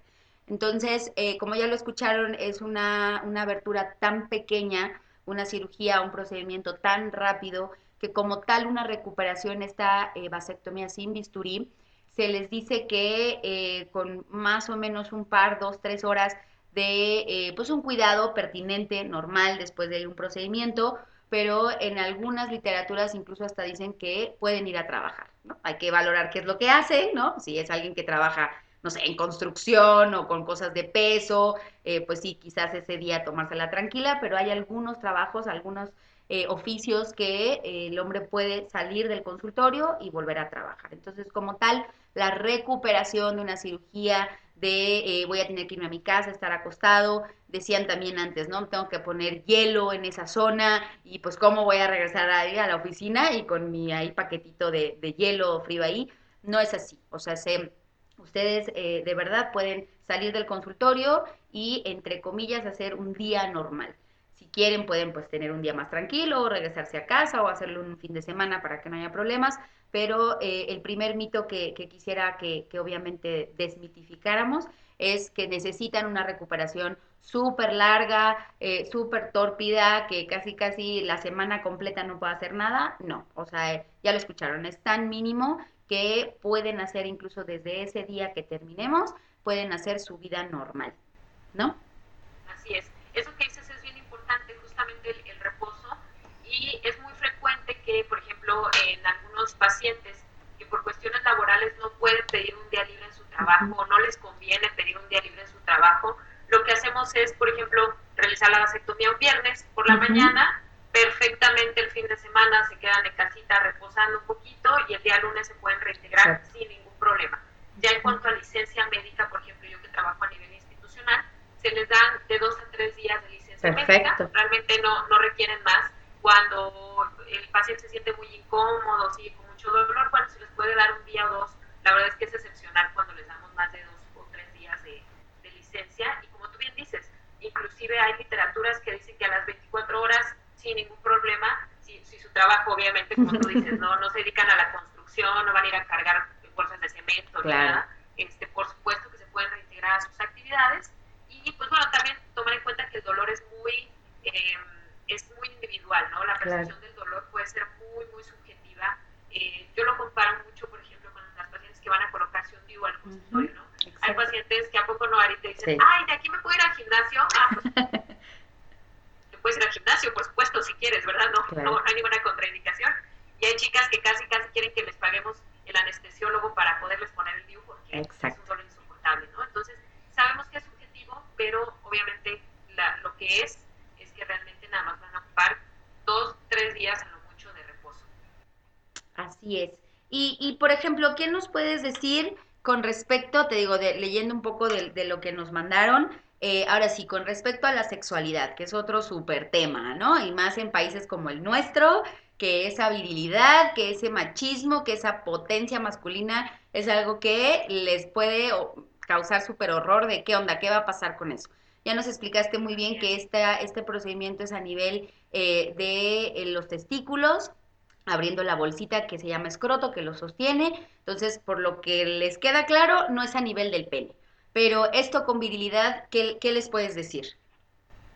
Entonces, eh, como ya lo escucharon, es una, una abertura tan pequeña una cirugía, un procedimiento tan rápido que como tal una recuperación, esta eh, vasectomía sin bisturí, se les dice que eh, con más o menos un par, dos, tres horas de eh, pues un cuidado pertinente, normal después de un procedimiento, pero en algunas literaturas incluso hasta dicen que pueden ir a trabajar. Hay que valorar qué es lo que hace, ¿no? Si es alguien que trabaja no sé, en construcción o con cosas de peso, eh, pues sí, quizás ese día tomársela tranquila, pero hay algunos trabajos, algunos eh, oficios que el hombre puede salir del consultorio y volver a trabajar. Entonces, como tal, la recuperación de una cirugía de voy a tener que irme a mi casa, estar acostado, decían también antes, ¿no? Tengo que poner hielo en esa zona y pues cómo voy a regresar ahí a la oficina y con mi ahí paquetito de, de hielo frío ahí. No es así, o sea, se Ustedes eh, de verdad pueden salir del consultorio y, entre comillas, hacer un día normal. Si quieren, pueden pues tener un día más tranquilo, regresarse a casa o hacerlo un fin de semana para que no haya problemas. Pero eh, el primer mito que, quisiera que, obviamente desmitificáramos es que necesitan una recuperación súper larga, eh, súper tórpida, que casi casi la semana completa no puede hacer nada. No, o sea, ya lo escucharon, es tan mínimo que pueden hacer incluso desde ese día que terminemos, pueden hacer su vida normal, ¿no? Así es. Eso que dices es bien importante, justamente el, reposo, y es muy frecuente que, por ejemplo, en algunos pacientes que por cuestiones laborales no pueden pedir un día libre en su trabajo o no les conviene pedir un día libre en su trabajo, lo que hacemos es, por ejemplo, realizar la vasectomía un viernes por la mañana, perfectamente el fin de semana se quedan en casita reposando un poquito y el día lunes se pueden reintegrar sin ningún problema. Ya en cuanto a licencia médica, por ejemplo, yo que trabajo a nivel institucional, se les dan de dos a tres días de licencia médica, realmente no, no requieren más. Cuando el paciente se siente muy incómodo, sigue con mucho dolor, bueno, se les puede dar un día o dos. La verdad es que es excepcional cuando les damos más de dos o tres días de, de licencia. Y como tú bien dices, inclusive hay literaturas que dicen que a las 24 horas sin ningún problema, si, si su trabajo obviamente, como tú dices, no, no se dedican a la construcción, no van a ir a cargar bolsas de cemento, nada, este, por supuesto que se pueden reintegrar a sus actividades y pues bueno, también tomar en cuenta que el dolor es muy, eh, es muy individual, ¿no? La percepción del dolor puede ser muy, muy subjetiva. Eh, yo lo comparo mucho, por ejemplo, con las pacientes que van a colocarse un DIU al consultorio, ¿no? Hay pacientes que a poco no ahorita dicen, ay, de aquí me puedo ir al gimnasio, ah, pues otras no, no, hay ninguna contraindicación. Y hay chicas que casi, casi quieren que les paguemos el anestesiólogo para poderles poner el DIU porque es un dolor insoportable, ¿no? Entonces, sabemos que es subjetivo, pero obviamente lo que es es que realmente nada más ocupar dos, tres días a lo mucho de reposo. Así es. Y, y por ejemplo, ¿qué nos puedes decir con respecto, te digo, de, leyendo un poco de, de lo que nos mandaron, eh, ahora sí, con respecto a la sexualidad, que es otro súper tema, ¿no? Y más en países como el nuestro, que esa virilidad, que ese machismo, que esa potencia masculina es algo que les puede causar súper horror de qué onda, qué va a pasar con eso. Ya nos explicaste muy bien que esta, este procedimiento es a nivel eh, de eh, los testículos, abriendo la bolsita que se llama escroto, que lo sostiene. Entonces, por lo que les queda claro, no es a nivel del pene. Pero esto con virilidad, ¿qué, qué les puedes decir?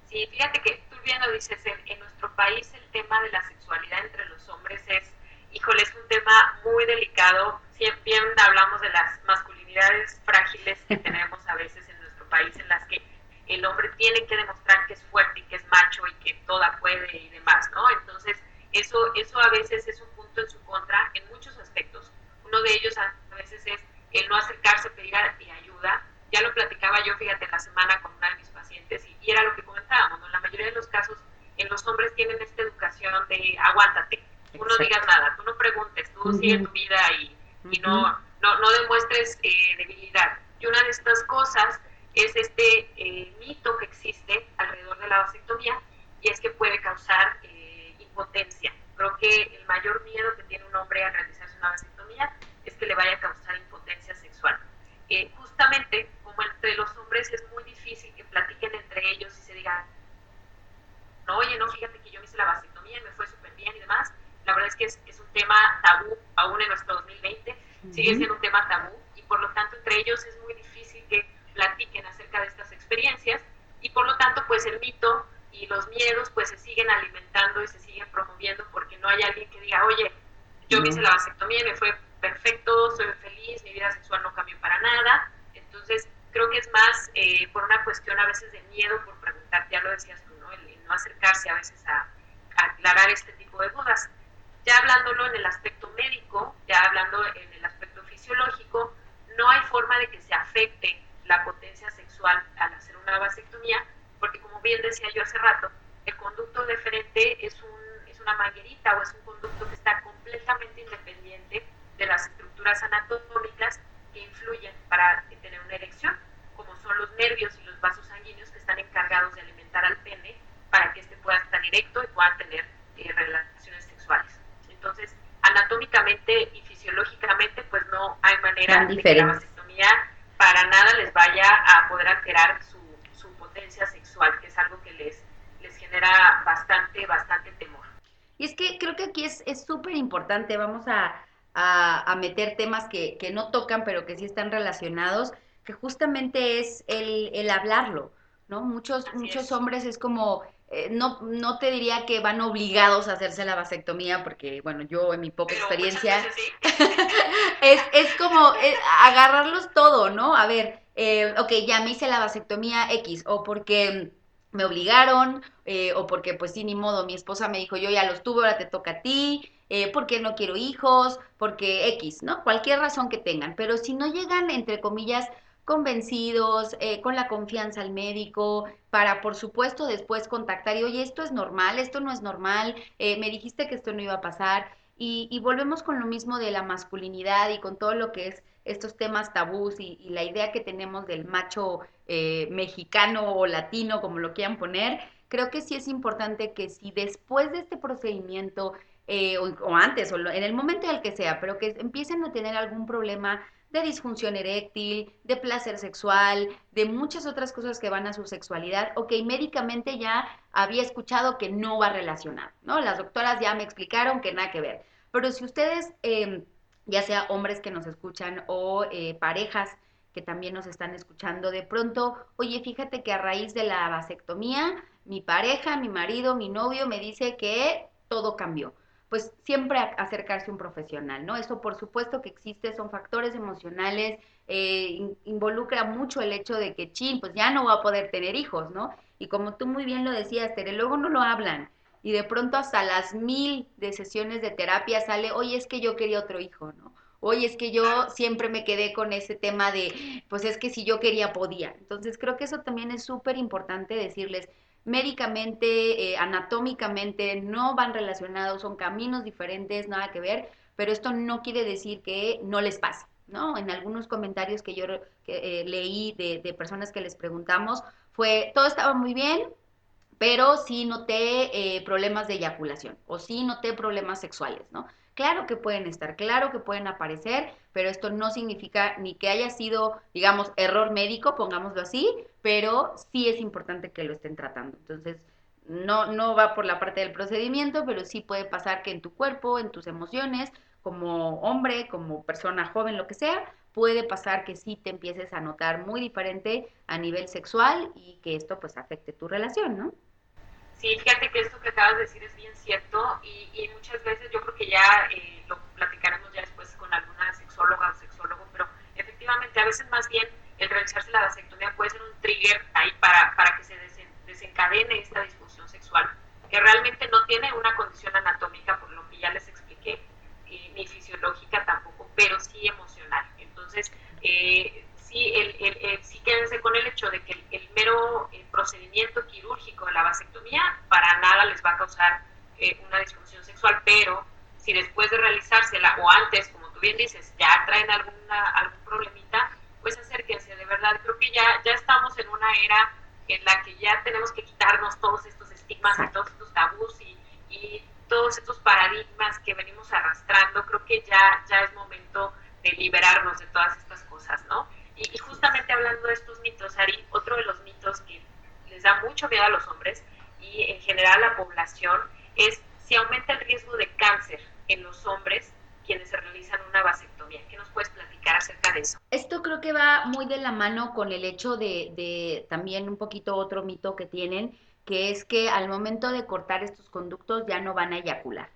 Sí, fíjate que tú bien lo dices, en, nuestro país el tema de la sexualidad entre los hombres es, híjole, es un tema muy delicado. Siempre hablamos de las masculinidades frágiles que tenemos a veces en nuestro país, en las que el hombre tiene que demostrar que es fuerte y que es macho y que toda puede y demás, ¿no? Entonces, eso, eso a veces es un punto en su contra en muchos aspectos. Uno de ellos a veces es el no acercarse pedir ayuda ya lo platicaba yo, fíjate, la semana con una de mis pacientes y, era lo que comentábamos, ¿no? En la mayoría de los casos, en los hombres tienen esta educación de aguántate, tú no digas nada, tú no preguntes, tú sigue tu vida y, no, no, no, demuestres eh, debilidad. Y una de estas cosas es este eh, mito que existe alrededor de la vasectomía y es que puede causar eh, impotencia. Creo que el mayor miedo que tiene un hombre al realizarse una vasectomía es que le vaya a causar impotencia sexual. justamente como entre los hombres es muy difícil que platiquen entre ellos y se digan, no, oye, no, fíjate que yo me hice la vasectomía y me fue súper bien y demás. La verdad es que es, es, un tema tabú aún en nuestro 2020, sigue siendo un tema tabú y por lo tanto entre ellos es muy difícil que platiquen acerca de estas experiencias y por lo tanto pues el mito y los miedos pues se siguen alimentando y se siguen promoviendo porque no hay alguien que diga, oye, yo me hice la vasectomía y me fue perfecto, soy feliz, mi vida sexual no cambió para nada. Entonces, creo que es más eh, por una cuestión a veces de miedo por preguntar, ya lo decías tú, ¿no? El, no acercarse a veces a, aclarar este tipo de dudas. Ya hablándolo en el aspecto médico, ya hablando en el aspecto fisiológico, no hay forma de que se afecte la potencia sexual al hacer una vasectomía, porque como bien decía yo hace rato, el conducto deferente es, un, es una manguerita o es un conducto que está completamente independiente de las estructuras anatómicas que influyen para tener una erección, como son los nervios y los vasos sanguíneos que están encargados de alimentar al pene para que éste pueda estar erecto y pueda tener eh, relaciones sexuales. Entonces, anatómicamente y fisiológicamente, pues no hay manera de que la vasectomía para nada les vaya a poder alterar su, sexual, que es algo que les, les genera bastante, bastante temor. Y es que creo que aquí es súper importante, vamos a, a, meter temas que, que, no tocan, pero que sí están relacionados, que justamente es el, el hablarlo, ¿no? Muchos, muchos hombres es como, eh, no, no te diría que van obligados a hacerse la vasectomía, porque, bueno, yo en mi poca experiencia, es, es como eh, agarrarlos todo, ¿no? A ver, eh, ok, ya me hice la vasectomía X, o porque me obligaron, eh, o porque pues sí, ni modo, mi esposa me dijo, yo ya los tuve, ahora te toca a ti, eh, porque no quiero hijos, porque X, ¿no? Cualquier razón que tengan, pero si no llegan, entre comillas, convencidos, eh, con la confianza al médico, para por supuesto después contactar y, oye, esto es normal, esto no es normal, eh, me dijiste que esto no iba a pasar, y, volvemos con lo mismo de la masculinidad y con todo lo que es estos temas tabús y, la idea que tenemos del macho mexicano o latino, como lo quieran poner, creo que sí es importante que si después de este procedimiento eh, o, antes, o en el momento en el que sea, pero que empiecen a tener algún problema de disfunción eréctil, de placer sexual, de muchas otras cosas que van a su sexualidad, ok, médicamente ya había escuchado que no va relacionado, ¿no? Las doctoras ya me explicaron que nada que ver. Pero si ustedes, em, ya sea hombres que nos escuchan o eh, parejas que también nos están escuchando, de pronto, oye, fíjate que a raíz de la vasectomía, mi pareja, mi marido, mi novio me dice que todo cambió pues siempre acercarse a un profesional, ¿no? Eso por supuesto que existe, son factores emocionales, eh, involucra mucho el hecho de que, chin, pues ya no va a poder tener hijos, ¿no? Y como tú muy bien lo decías, Tere, luego no lo hablan. y de pronto hasta las mil de sesiones de terapia sale, oye, es que yo quería otro hijo, ¿no? Oye, es que yo siempre me quedé con ese tema de, pues es que si yo quería, podía. Entonces creo que eso también es súper importante decirles, médicamente, eh, anatómicamente, no van relacionados, son caminos diferentes, nada que ver, pero esto no quiere decir que no les pase. ¿no? En algunos comentarios que yo eh, leí de, personas que les preguntamos, fue, todo estaba muy bien, pero sí noté eh, problemas de eyaculación o sí noté problemas sexuales, ¿no? Claro que pueden estar, claro que pueden aparecer, pero esto no significa ni que haya sido, digamos, error médico, pongámoslo así, pero sí es importante que lo estén tratando. Entonces, no, no va por la parte del procedimiento, pero sí puede pasar que en tu cuerpo, en tus emociones, como hombre, como persona joven, lo que sea, puede pasar que sí te empieces a notar muy diferente a nivel sexual y que esto pues afecte tu relación, ¿no? Sí, fíjate que esto que acabas de decir es bien cierto y, muchas veces yo creo que ya eh, lo platicaremos ya después con alguna sexóloga o sexólogo, pero efectivamente a veces más bien el realizarse la vasectomía puede ser un trigger ahí para, para que se desencadene esta disfunción sexual, que realmente no tiene una condición anatómica, por lo que ya les expliqué, ni fisiológica tampoco, pero sí emocional. Entonces, eh, sí, el, sí quédense con el hecho de que el, mero eh, procedimiento quirúrgico de la vasectomía para nada les va a causar eh, una disfunción sexual, pero si después de realizársela o antes, como tú bien dices, ya traen alguna, algún problemita, pues acérquense, de verdad, creo que ya, ya estamos en una era en la que ya tenemos que quitarnos todos estos estigmas y todos estos tabús y, y todos estos paradigmas que venimos arrastrando, creo que ya, ya es momento de liberarnos de todas estas cosas, ¿no? Y, justamente hablando de estos mitos, Ari, otro de los mitos que les da mucho miedo a los hombres y en general a la población es si aumenta el riesgo de cáncer en los hombres quienes se realizan una vasectomía. ¿Qué nos puedes platicar acerca de eso? Esto creo que va muy de la mano con el hecho de, de también un poquito otro mito que tienen, que es que al momento de cortar estos conductos ya no van a eyacular.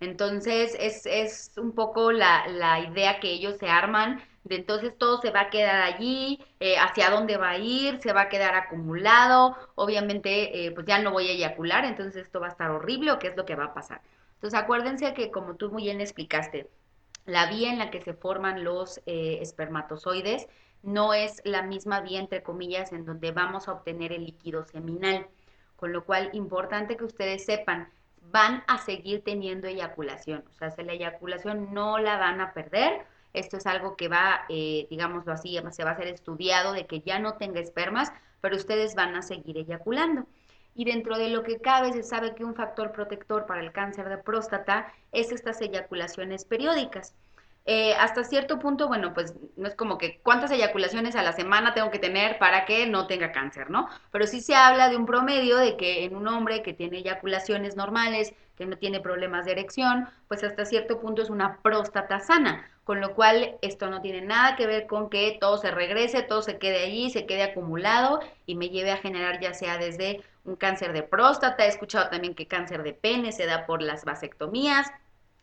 Entonces es, es un poco la, la, idea que ellos se arman entonces todo se va a quedar allí, eh, hacia dónde va a ir, se va a quedar acumulado, obviamente eh, pues ya no voy a eyacular, entonces esto va a estar horrible o qué es lo que va a pasar. Entonces acuérdense que como tú muy bien explicaste, la vía en la que se forman los eh, espermatozoides no es la misma vía entre comillas en donde vamos a obtener el líquido seminal. Con lo cual, importante que ustedes sepan, van a seguir teniendo eyaculación. O sea, si la eyaculación no la van a perder. Esto es algo que va, eh, digámoslo así, se va a ser estudiado de que ya no tenga espermas, pero ustedes van a seguir eyaculando. Y dentro de lo que cabe, se sabe que un factor protector para el cáncer de próstata es estas eyaculaciones periódicas. Eh, hasta cierto punto, bueno, pues no es como que cuántas eyaculaciones a la semana tengo que tener para que no tenga cáncer, ¿no? Pero sí se habla de un promedio de que en un hombre que tiene eyaculaciones normales, que no tiene problemas de erección, pues hasta cierto punto es una próstata sana, con lo cual esto no tiene nada que ver con que todo se regrese, todo se quede allí, se quede acumulado y me lleve a generar ya sea desde un cáncer de próstata, he escuchado también que cáncer de pene se da por las vasectomías,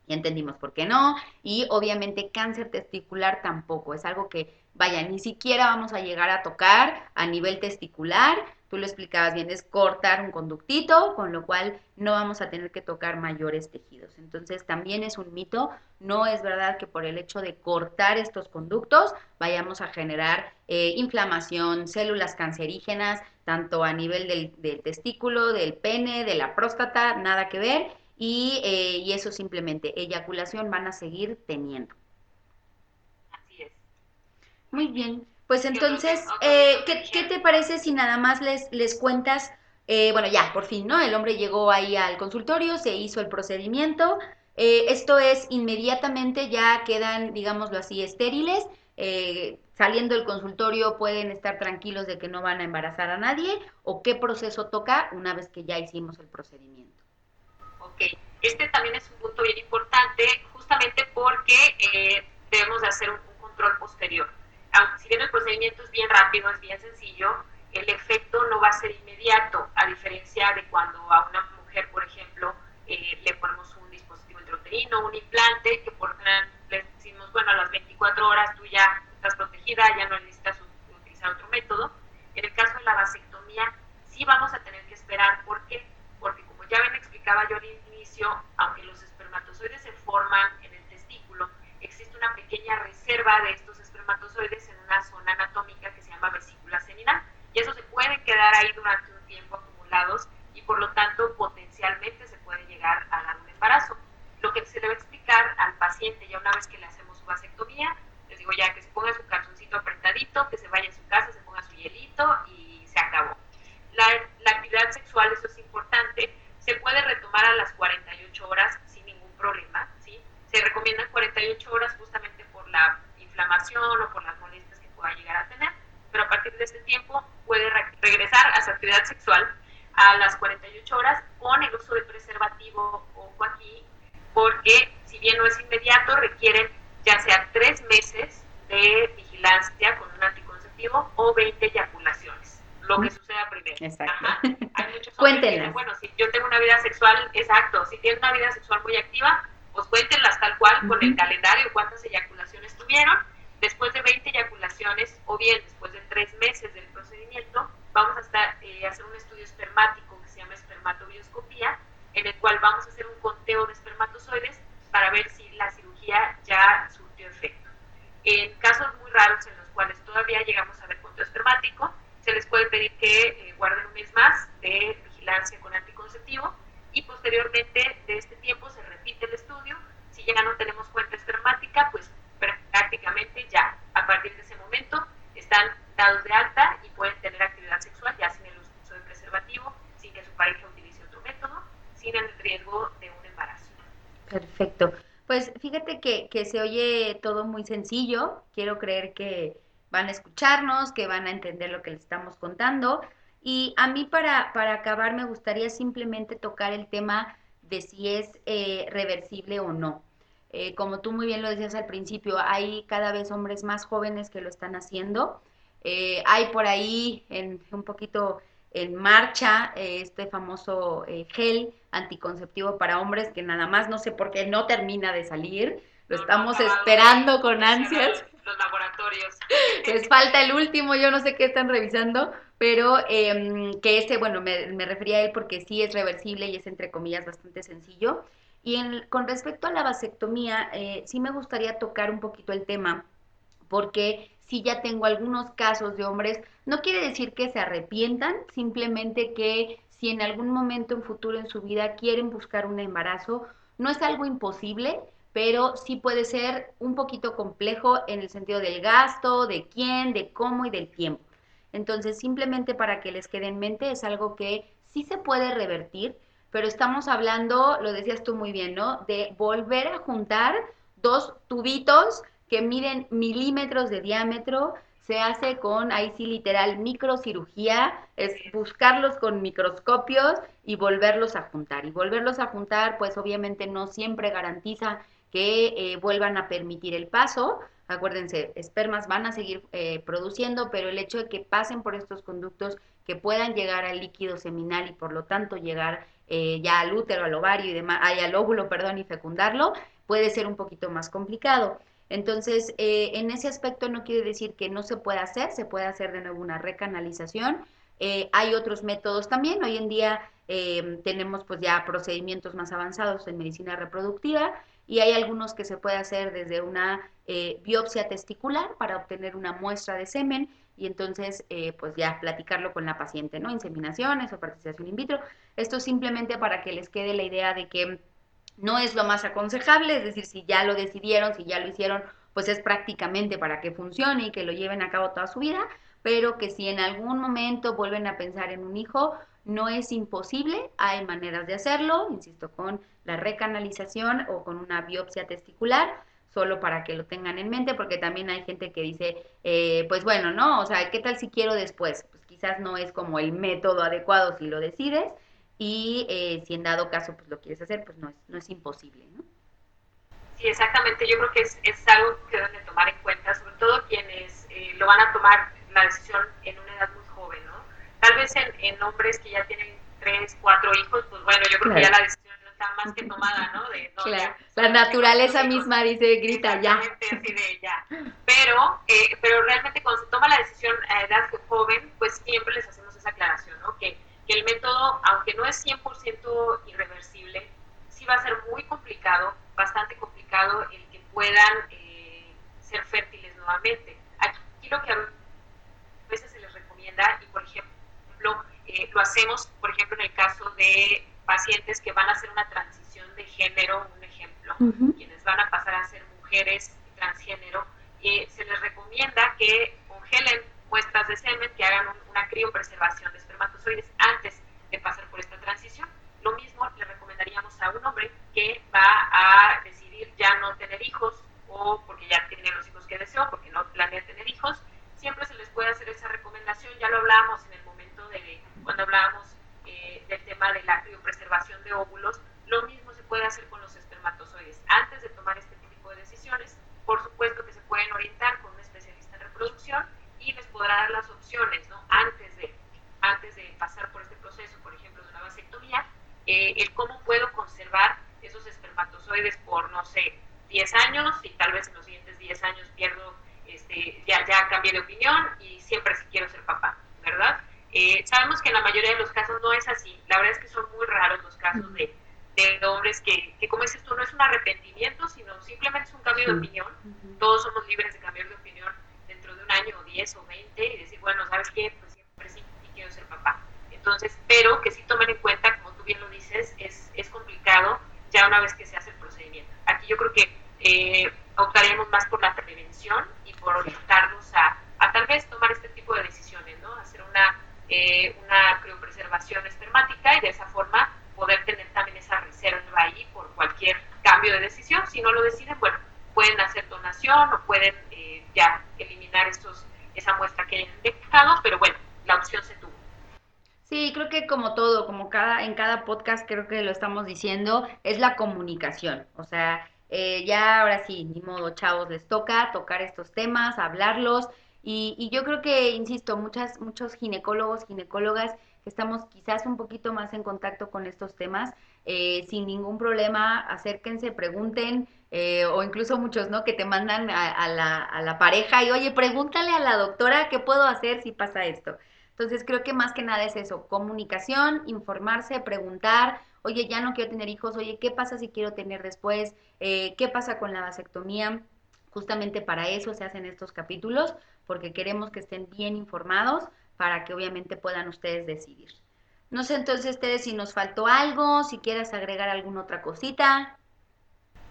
ya entendimos por qué no. Y obviamente cáncer testicular tampoco. Es algo que, vaya, ni siquiera vamos a llegar a tocar a nivel testicular. Tú lo explicabas bien, es cortar un conductito, con lo cual no vamos a tener que tocar mayores tejidos. Entonces también es un mito. No es verdad que por el hecho de cortar estos conductos vayamos a generar eh, inflamación, células cancerígenas, tanto a nivel del, del testículo, del pene, de la próstata, nada que ver y, eh, y eso simplemente, eyaculación van a seguir teniendo. Muy bien, pues entonces, eh, ¿qué, ¿qué, te parece si nada más les, les cuentas, eh, bueno, ya, por fin, ¿no? El hombre llegó ahí al consultorio, se hizo el procedimiento, esto es inmediatamente ya quedan, digámoslo así, estériles, saliendo del consultorio pueden estar tranquilos de que no van a embarazar a nadie, o qué proceso toca una vez que ya hicimos el procedimiento. Este también es un punto bien importante, justamente porque eh, debemos de hacer un, control posterior aunque si bien el procedimiento es bien rápido, es bien sencillo, el efecto no va a ser inmediato, a diferencia de cuando a una mujer, por ejemplo, eh, le ponemos un dispositivo intrauterino, un implante, que por le decimos, bueno, a las 24 horas tú ya estás protegida, ya no necesitas utilizar otro método. En el caso de la vasectomía, sí vamos a tener que esperar, ¿por qué? Porque como ya bien explicaba yo al inicio, aunque los espermatozoides se forman en el testículo, existe una pequeña reserva de estos espermatozoides espermatozoides en una zona anatómica que se llama vesícula seminal. Y esos se pueden quedar ahí durante un tiempo acumulados y por lo tanto potencialmente se puede llegar a dar un embarazo. Lo que se debe explicar al paciente ya una vez que le hacemos su vasectomía, les digo ya que se ponga su calzoncito apretadito, que se vaya a su casa, se ponga su hielito y se acabó. La, la actividad sexual, eso es importante, se puede retomar a las 48 horas inflamación o por las molestias que pueda llegar a tener, pero a partir de este tiempo puede regresar a su actividad sexual a las 48 horas con el uso de preservativo, ojo aquí, porque si bien no es inmediato, requieren ya sea tres meses de vigilancia con un anticonceptivo o 20 eyaculaciones, lo que suceda primero. Exacto. Hay muchos bueno, si yo tengo una vida sexual, exacto, si tienes una vida sexual muy activa, pues cuéntenlas tal cual con el calendario, cuántas eyaculaciones tuvieron. Después de 20 eyaculaciones o bien después de tres meses del procedimiento, vamos a estar, eh, hacer un estudio espermático que se llama espermatobioscopía, en el cual vamos a hacer un conteo de espermatozoides para ver si la cirugía ya surtió efecto. En casos muy raros en los cuales todavía llegamos a ver conteo espermático, se les puede pedir que eh, guarden un mes más de vigilancia con anticonceptivo y posteriormente de este tiempo se repite el estudio. Si ya no tenemos cuenta espermática, pues prácticamente ya a partir de ese momento están dados de alta y pueden tener actividad sexual ya sin el uso de preservativo, sin que su pareja utilice otro método, sin el riesgo de un embarazo. Perfecto. Pues fíjate que, que se oye todo muy sencillo. Quiero creer que van a escucharnos, que van a entender lo que les estamos contando. Y a mí para, para acabar me gustaría simplemente tocar el tema de si es eh, reversible o no. Eh, como tú muy bien lo decías al principio, hay cada vez hombres más jóvenes que lo están haciendo. Eh, hay por ahí en, un poquito en marcha este famoso gel anticonceptivo para hombres que nada más no sé por qué no termina de salir. Lo estamos esperando con ansias los laboratorios. Les falta el último, yo no sé qué están revisando, pero em, que ese, bueno, me, refería a él porque sí es reversible y es entre comillas bastante sencillo. Y con respecto a la vasectomía, eh, sí me gustaría tocar un poquito el tema, porque si ya tengo algunos casos de hombres, no quiere decir que se arrepientan, simplemente que si en algún momento en futuro en su vida quieren buscar un embarazo, no es algo imposible, pero sí puede ser un poquito complejo en el sentido del gasto, de quién, de cómo y del tiempo. Entonces, simplemente para que les quede en mente, es algo que sí se puede revertir, pero estamos hablando, lo decías tú muy bien, ¿no? De volver a juntar dos tubitos que miden milímetros de diámetro, se hace con, ahí sí literal, microcirugía, es buscarlos con microscopios y volverlos a juntar. Y volverlos a juntar, pues obviamente no siempre garantiza que eh, vuelvan a permitir el paso. Acuérdense, espermas van a seguir eh, produciendo, pero el hecho de que pasen por estos conductos, que puedan llegar al líquido seminal y por lo tanto llegar eh, ya al útero, al ovario y demás, al óvulo, perdón, y fecundarlo, puede ser un poquito más complicado. Entonces, en ese aspecto no quiere decir que no se pueda hacer, se puede hacer de nuevo una recanalización. hay otros métodos también. Hoy en día tenemos pues ya procedimientos más avanzados en medicina reproductiva y hay algunos que se puede hacer desde una eh, biopsia testicular para obtener una muestra de semen y entonces eh, pues ya platicarlo con la paciente, ¿no? Inseminaciones o participación in vitro. Esto simplemente para que les quede la idea de que no es lo más aconsejable, es decir, si ya lo decidieron, si ya lo hicieron, pues es prácticamente para que funcione y que lo lleven a cabo toda su vida, pero que si en algún momento vuelven a pensar en un hijo, no es imposible, hay maneras de hacerlo, insisto, con la recanalización o con una biopsia testicular, solo para que lo tengan en mente, porque también hay gente que dice, eh, pues bueno, ¿no? O sea, ¿qué tal si quiero después? Pues quizás no es como el método adecuado si lo decides, y eh, si en dado caso pues lo quieres hacer, pues no es, no es imposible, ¿no? Sí, exactamente. Yo creo que es, es algo que deben de tomar en cuenta, sobre todo quienes eh, lo van a tomar la decisión en una edad muy. Tal vez en, hombres que ya tienen tres, cuatro hijos, pues bueno, yo creo que ya la decisión está más que tomada, ¿no? De, claro. la naturaleza misma dice, grita ya. Así de ya. Pero, eh, pero realmente cuando se toma la decisión a edad joven, pues siempre les hacemos esa aclaración, ¿no? Que, que el método, aunque no es 100% irreversible, sí va a ser muy complicado, bastante complicado el que puedan eh, ser fértiles nuevamente. Aquí lo que a veces se les recomienda, y por ejemplo, Eh, lo hacemos, por ejemplo, en el caso de pacientes que van a hacer una transición de género, un ejemplo, quienes van a pasar a ser mujeres transgénero, eh, se les recomienda que congelen muestras de semen, que hagan una criopreservación de espermatozoides antes de pasar por esta transición. Lo mismo le recomendaríamos a un hombre que va a decidir ya no tener hijos o porque ya tiene los hijos que deseó, porque no planea tener hijos, siempre se les puede hacer esa recomendación. Ya lo hablábamos en el momento de cuando hablábamos eh, del tema de la criopreservación de óvulos. Lo mismo se puede hacer con los espermatozoides. Antes de tomar este tipo de decisiones, por supuesto que se pueden orientar con un especialista en reproducción y les podrá dar las opciones, ¿no? Antes de, antes de pasar por este proceso, por ejemplo, de una vasectomía, eh, el cómo puedo conservar esos espermatozoides por, no sé, 10 años y tal vez en los siguientes 10 años pierdo, este, ya, ya cambié de opinión y siempre sí quiero ser papá, ¿verdad? Eh, sabemos que en la mayoría de los casos no es así. La verdad es que son muy raros los casos de, de hombres que, que, como dices tú, no es un arrepentimiento, sino simplemente es un cambio de opinión. Todos somos libres de cambiar de opinión dentro de un año, o 10 o 20 y decir, bueno, ¿sabes qué? Pues siempre sí quiero ser papá. Entonces, pero que sí tomen en cuenta, como tú bien lo dices, es, es complicado ya una vez que se hace el procedimiento. Aquí yo creo que eh, optaríamos más por la prevención y por orientarnos a, a tal vez tomar este tipo de decisiones, ¿no? Hacer una, eh, una criopreservación espermática y de esa forma poder tener también esa reserva ahí por cualquier cambio de decisión. Si no lo deciden, bueno, pueden hacer donación o pueden eh, ya eliminar estos, esa muestra que hayan dejado, pero bueno, la opción se tuvo. Sí, creo que como todo, como cada, en cada podcast creo que lo estamos diciendo, es la comunicación. O sea, eh, ya ahora sí, ni modo, chavos, les toca tocar estos temas, hablarlos. Y, y yo creo que, insisto, muchas, muchos ginecólogos, ginecólogas que estamos quizás un poquito más en contacto con estos temas, eh, sin ningún problema, acérquense, pregunten, eh, o incluso muchos, ¿no? Que te mandan a, a, la, a la pareja y, oye, pregúntale a la doctora qué puedo hacer si pasa esto. Entonces creo que más que nada es eso, comunicación, informarse, preguntar, oye, ya no quiero tener hijos, oye, ¿qué pasa si quiero tener después? Eh, ¿Qué pasa con la vasectomía? Justamente para eso se hacen estos capítulos, porque queremos que estén bien informados para que obviamente puedan ustedes decidir. No sé entonces, ustedes si nos faltó algo, si quieres agregar alguna otra cosita.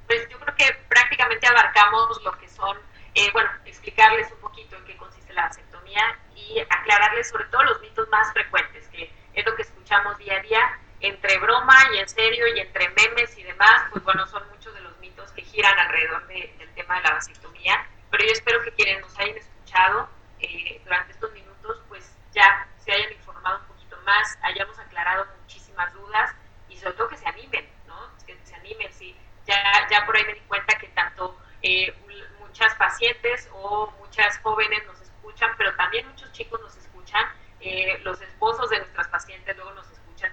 Pues yo creo que prácticamente abarcamos lo que son, eh, bueno, explicarles un poquito en qué consiste la vasectomía y aclararles sobre todo los mitos más frecuentes, que es lo que escuchamos día a día, entre broma y en serio y entre memes y demás, pues bueno, son muchos de los mitos que giran alrededor de, del tema de la vasectomía, pero yo espero que quienes nos hayan escuchado eh, durante estos minutos, pues ya se hayan informado un poquito más, hayamos aclarado muchísimas dudas y sobre todo que se animen, ¿no? Que se animen, sí. Ya, ya por ahí me di cuenta que tanto eh, muchas pacientes o muchas jóvenes nos escuchan, pero también muchos chicos nos escuchan, eh, los esposos de nuestras pacientes luego nos escuchan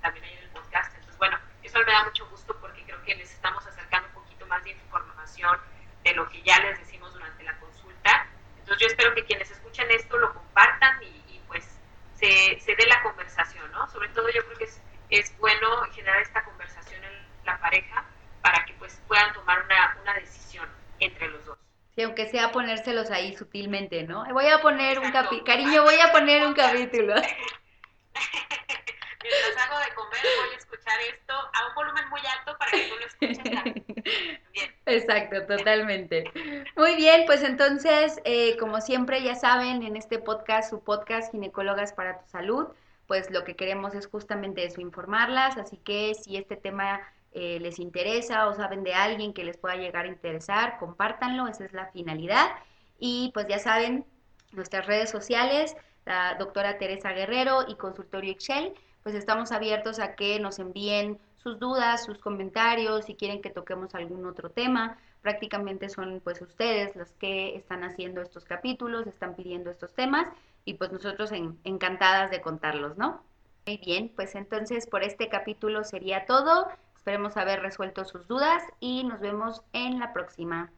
también ahí en el podcast. Entonces, bueno, eso me da mucho gusto porque creo que les estamos acercando un poquito más de información de lo que ya les decimos durante la consulta. Entonces, yo espero que quienes escuchen esto lo compartan y, y pues se, se, dé la conversación, ¿no? Sobre todo yo creo que es, es bueno generar esta conversación en la pareja para que pues puedan tomar una, una decisión entre los dos. Sí, aunque sea ponérselos ahí sutilmente, ¿no? Voy a poner Exacto. un capítulo, cariño, voy a poner un capítulo. Mientras hago de comer voy a escuchar esto a un volumen muy alto para que tú lo escuches bien. Exacto, totalmente. Muy bien, pues entonces, eh, como siempre ya saben, en este podcast, su podcast Ginecólogas para tu Salud, pues lo que queremos es justamente eso, informarlas, así que si este tema eh, les interesa o saben de alguien que les pueda llegar a interesar, compártanlo, esa es la finalidad. Y pues ya saben, nuestras redes sociales, la doctora Teresa Guerrero y Consultorio Excel, pues estamos abiertos a que nos envíen sus dudas, sus comentarios, si quieren que toquemos algún otro tema. Prácticamente son pues ustedes los que están haciendo estos capítulos, están pidiendo estos temas y pues nosotros en, encantadas de contarlos, ¿no? Muy bien, pues entonces por este capítulo sería todo. Esperemos haber resuelto sus dudas y nos vemos en la próxima.